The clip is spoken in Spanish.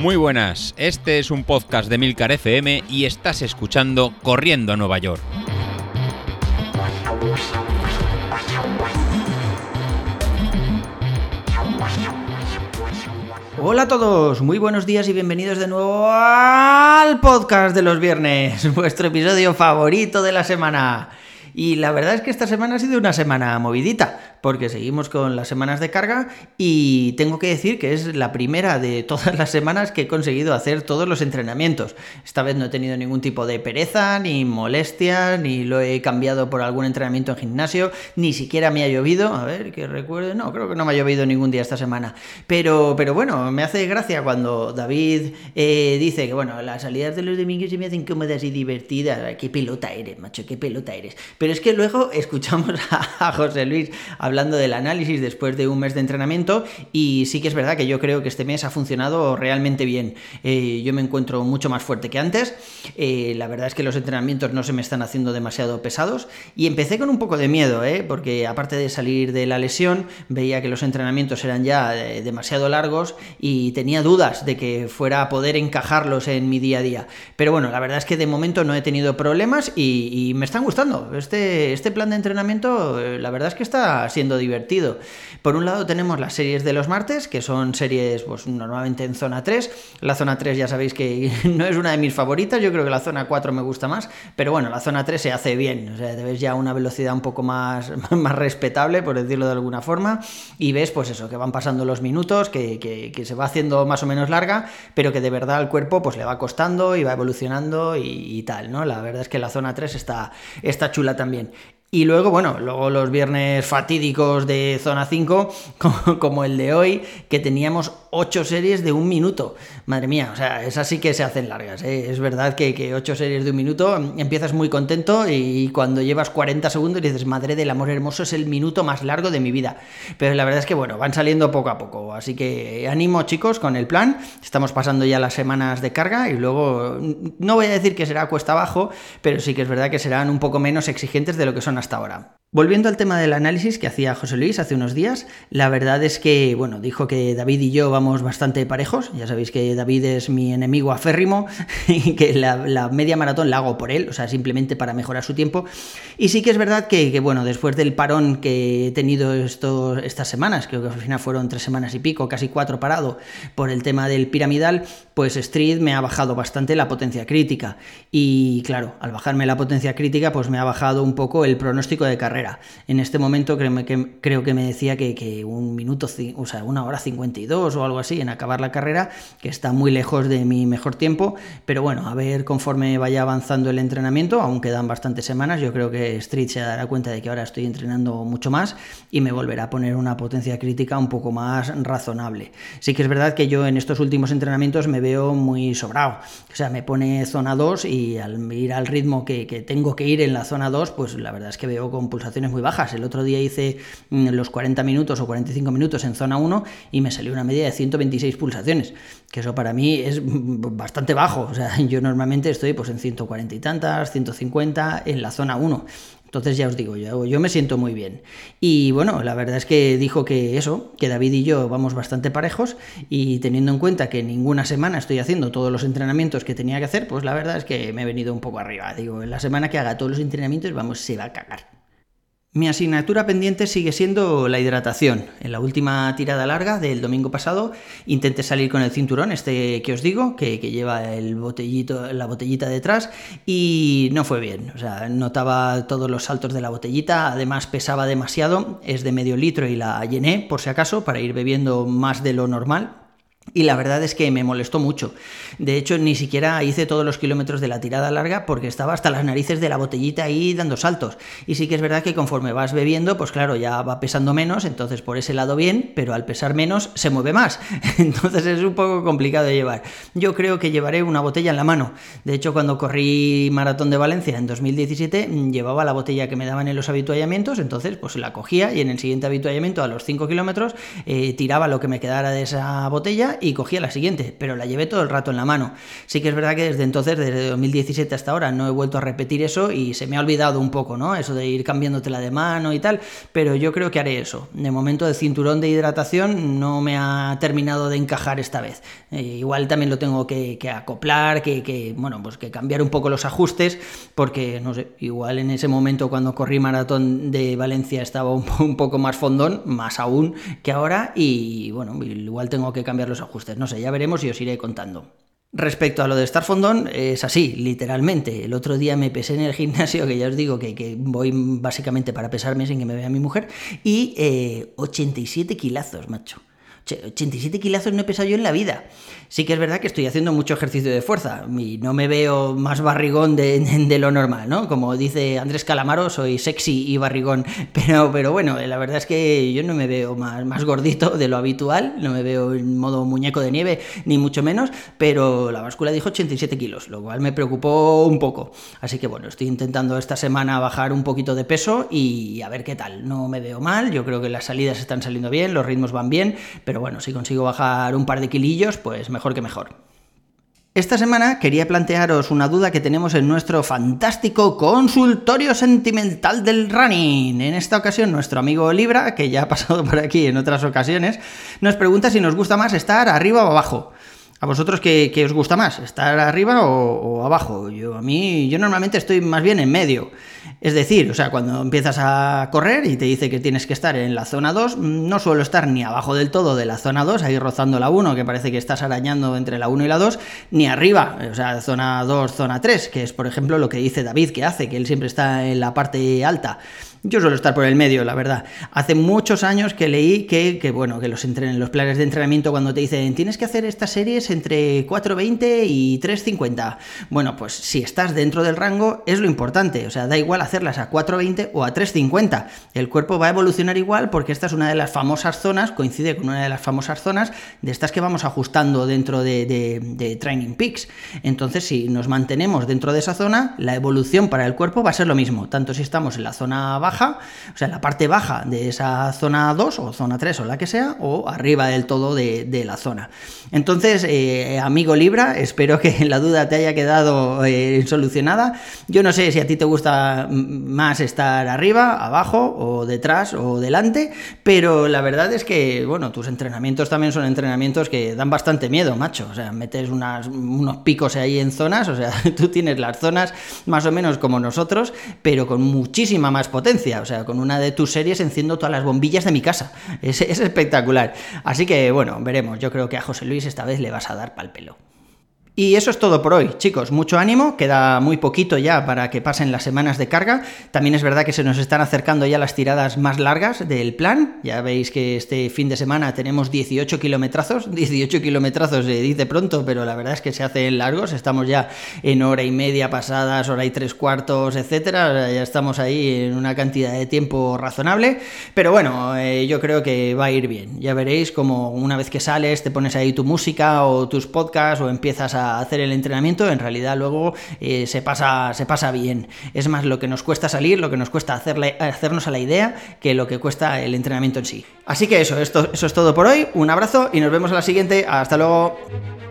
Muy buenas, este es un podcast de Milcar FM y estás escuchando Corriendo a Nueva York. Hola a todos, muy buenos días y bienvenidos de nuevo al podcast de los viernes, vuestro episodio favorito de la semana. Y la verdad es que esta semana ha sido una semana movidita porque seguimos con las semanas de carga y tengo que decir que es la primera de todas las semanas que he conseguido hacer todos los entrenamientos. Esta vez no he tenido ningún tipo de pereza, ni molestia, ni lo he cambiado por algún entrenamiento en gimnasio, ni siquiera me ha llovido. A ver, que recuerde, no, creo que no me ha llovido ningún día esta semana. Pero, pero bueno, me hace gracia cuando David eh, dice que, bueno, las salidas de los domingos se me hacen cómodas y divertidas. Qué pelota eres, macho, qué pelota eres. Pero es que luego escuchamos a, José Luis hablando del análisis después de un mes de entrenamiento y sí que es verdad que yo creo que este mes ha funcionado realmente bien. Eh, yo me encuentro mucho más fuerte que antes, eh, la verdad es que los entrenamientos no se me están haciendo demasiado pesados y empecé con un poco de miedo, ¿eh? porque aparte de salir de la lesión, veía que los entrenamientos eran ya demasiado largos y tenía dudas de que fuera a poder encajarlos en mi día a día. Pero bueno, la verdad es que de momento no he tenido problemas y, me están gustando. Este, este plan de entrenamiento, la verdad es que está divertido. Por un lado tenemos las series de los martes, que son series pues, normalmente en zona 3. La zona 3 ya sabéis que no es una de mis favoritas, yo creo que la zona 4 me gusta más, pero bueno, la zona 3 se hace bien, o sea, te ves ya una velocidad un poco más, más respetable, por decirlo de alguna forma, y ves pues eso, que van pasando los minutos, que, que, se va haciendo más o menos larga, pero que de verdad al cuerpo pues le va costando y va evolucionando y, y tal, ¿no? La verdad es que la zona 3 está, está chula también. Y luego, bueno, luego los viernes fatídicos de Zona 5, como el de hoy, que teníamos ocho series de un minuto. Madre mía, o sea, esas sí que se hacen largas. ¿eh? Es verdad que, que ocho series de un minuto empiezas muy contento y cuando llevas 40 segundos dices, madre del amor hermoso, es el minuto más largo de mi vida. Pero la verdad es que, bueno, van saliendo poco a poco. Así que ánimo, chicos, con el plan. Estamos pasando ya las semanas de carga y luego, no voy a decir que será cuesta abajo, pero sí que es verdad que serán un poco menos exigentes de lo que son hasta ahora. Volviendo al tema del análisis que hacía José Luis hace unos días, la verdad es que, bueno, dijo que David y yo vamos bastante parejos, ya sabéis que David es mi enemigo aférrimo y que la, media maratón la hago por él, o sea, simplemente para mejorar su tiempo. Y sí que es verdad que, bueno, después del parón que he tenido estas semanas, creo que al final fueron tres semanas y pico, casi cuatro parado, por el tema del piramidal, pues Street me ha bajado bastante la potencia crítica. Y claro, al bajarme la potencia crítica, pues me ha bajado un poco el pronóstico de carrera en este momento creo que, me decía que, un minuto, o sea, una hora 52 o algo así en acabar la carrera, que está muy lejos de mi mejor tiempo, pero bueno, a ver conforme vaya avanzando el entrenamiento, aún quedan bastantes semanas, yo creo que Street se dará cuenta de que ahora estoy entrenando mucho más y me volverá a poner una potencia crítica un poco más razonable. Sí que es verdad que yo en estos últimos entrenamientos me veo muy sobrado, o sea, me pone zona 2 y al ir al ritmo que, que tengo que ir en la zona 2, pues la verdad es que veo con pulsaciones muy bajas. El otro día hice mm, los 40 minutos o 45 minutos en zona 1 y me salió una media de 126 pulsaciones, que eso para mí es bastante bajo. O sea, yo normalmente estoy pues en 140 y tantas, 150 en la zona 1. Entonces ya os digo, yo, yo, me siento muy bien. Y bueno, la verdad es que dijo que eso, que David y yo vamos bastante parejos y teniendo en cuenta que ninguna semana estoy haciendo todos los entrenamientos que tenía que hacer, pues la verdad es que me he venido un poco arriba. Digo, en la semana que haga todos los entrenamientos, vamos, se va a cagar. Mi asignatura pendiente sigue siendo la hidratación. En la última tirada larga del domingo pasado intenté salir con el cinturón, este que os digo, que, lleva el botellito, la botellita detrás, y no fue bien. O sea, notaba todos los saltos de la botellita, además pesaba demasiado, es de medio litro y la llené por si acaso para ir bebiendo más de lo normal, y la verdad es que me molestó mucho. De hecho, ni siquiera hice todos los kilómetros de la tirada larga porque estaba hasta las narices de la botellita ahí dando saltos. Y sí que es verdad que conforme vas bebiendo, pues claro, ya va pesando menos, entonces por ese lado bien, pero al pesar menos se mueve más. Entonces es un poco complicado de llevar. Yo creo que llevaré una botella en la mano. De hecho, cuando corrí Maratón de Valencia en 2017, llevaba la botella que me daban en los habituallamientos, entonces pues la cogía y en el siguiente habituallamiento a los 5 kilómetros eh, tiraba lo que me quedara de esa botella y cogía la siguiente, pero la llevé todo el rato en la mano. Sí que es verdad que desde entonces, desde 2017 hasta ahora, no he vuelto a repetir eso y se me ha olvidado un poco, ¿no? Eso de ir cambiándotela de mano y tal, pero yo creo que haré eso. De momento el cinturón de hidratación no me ha terminado de encajar esta vez. Eh, igual también lo tengo que, acoplar, que, que, bueno, pues que cambiar un poco los ajustes, porque no sé, igual en ese momento cuando corrí maratón de Valencia estaba un, un poco más fondón, más aún que ahora, y bueno, igual tengo que cambiar los ajustes. No sé, ya veremos y os iré contando. Respecto a lo de estar fondón, es así, literalmente. El otro día me pesé en el gimnasio, que ya os digo que, voy básicamente para pesarme sin que me vea mi mujer, y 87 eh, kilazos, macho. 87 kilazos no he pesado yo en la vida. Sí que es verdad que estoy haciendo mucho ejercicio de fuerza y no me veo más barrigón de, lo normal, ¿no? Como dice Andrés Calamaro, soy sexy y barrigón. Pero, pero bueno, la verdad es que yo no me veo más, más gordito de lo habitual, no me veo en modo muñeco de nieve, ni mucho menos, pero la báscula dijo 87 kilos, lo cual me preocupó un poco. Así que bueno, estoy intentando esta semana bajar un poquito de peso y a ver qué tal. No me veo mal, yo creo que las salidas están saliendo bien, los ritmos van bien, pero bueno, si consigo bajar un par de kilillos, pues mejor que mejor. Esta semana quería plantearos una duda que tenemos en nuestro fantástico consultorio sentimental del running. En esta ocasión nuestro amigo Libra, que ya ha pasado por aquí en otras ocasiones, nos pregunta si nos gusta más estar arriba o abajo. ¿A vosotros qué, os gusta más? ¿Estar arriba o, abajo? Yo, a mí, yo normalmente estoy más bien en medio. Es decir, o sea, cuando empiezas a correr y te dice que tienes que estar en la zona 2, no suelo estar ni abajo del todo de la zona 2, ahí rozando la 1, que parece que estás arañando entre la 1 y la 2, ni arriba, o sea, zona 2, zona 3, que es por ejemplo lo que dice David que hace, que él siempre está en la parte alta. Yo suelo estar por el medio, la verdad. Hace muchos años que leí que, bueno, que los, en los planes de entrenamiento cuando te dicen tienes que hacer estas series entre 4.20 y 3.50. Bueno, pues si estás dentro del rango es lo importante. O sea, da igual hacerlas a 4.20 o a 3.50. El cuerpo va a evolucionar igual porque esta es una de las famosas zonas, coincide con una de las famosas zonas de estas que vamos ajustando dentro de, de Training Peaks. Entonces, si nos mantenemos dentro de esa zona, la evolución para el cuerpo va a ser lo mismo. Tanto si estamos en la zona baja, o sea, la parte baja de esa zona 2 o zona 3 o la que sea, o arriba del todo de, la zona. Entonces, eh, amigo Libra, espero que la duda te haya quedado eh, solucionada. Yo no sé si a ti te gusta más estar arriba, abajo, o detrás, o delante, pero la verdad es que, bueno, tus entrenamientos también son entrenamientos que dan bastante miedo, macho. O sea, metes unos picos ahí en zonas, o sea, tú tienes las zonas más o menos como nosotros, pero con muchísima más potencia. O sea, con una de tus series enciendo todas las bombillas de mi casa. Es, es espectacular. Así que, bueno, veremos. Yo creo que a José Luis esta vez le vas a dar pal pelo. Y eso es todo por hoy, chicos. Mucho ánimo, queda muy poquito ya para que pasen las semanas de carga. También es verdad que se nos están acercando ya las tiradas más largas del plan. Ya veis que este fin de semana tenemos 18 kilometrazos. 18 kilometrazos se dice pronto, pero la verdad es que se hacen largos. Estamos ya en hora y media pasadas, hora y tres cuartos, etcétera. Ya estamos ahí en una cantidad de tiempo razonable. Pero bueno, eh, yo creo que va a ir bien. Ya veréis como una vez que sales, te pones ahí tu música o tus podcasts o empiezas a hacer el entrenamiento, en realidad luego eh, se, pasa, se pasa bien. Es más lo que nos cuesta salir, lo que nos cuesta hacerle, hacernos a la idea, que lo que cuesta el entrenamiento en sí. Así que eso, esto, eso es todo por hoy. Un abrazo y nos vemos a la siguiente. Hasta luego.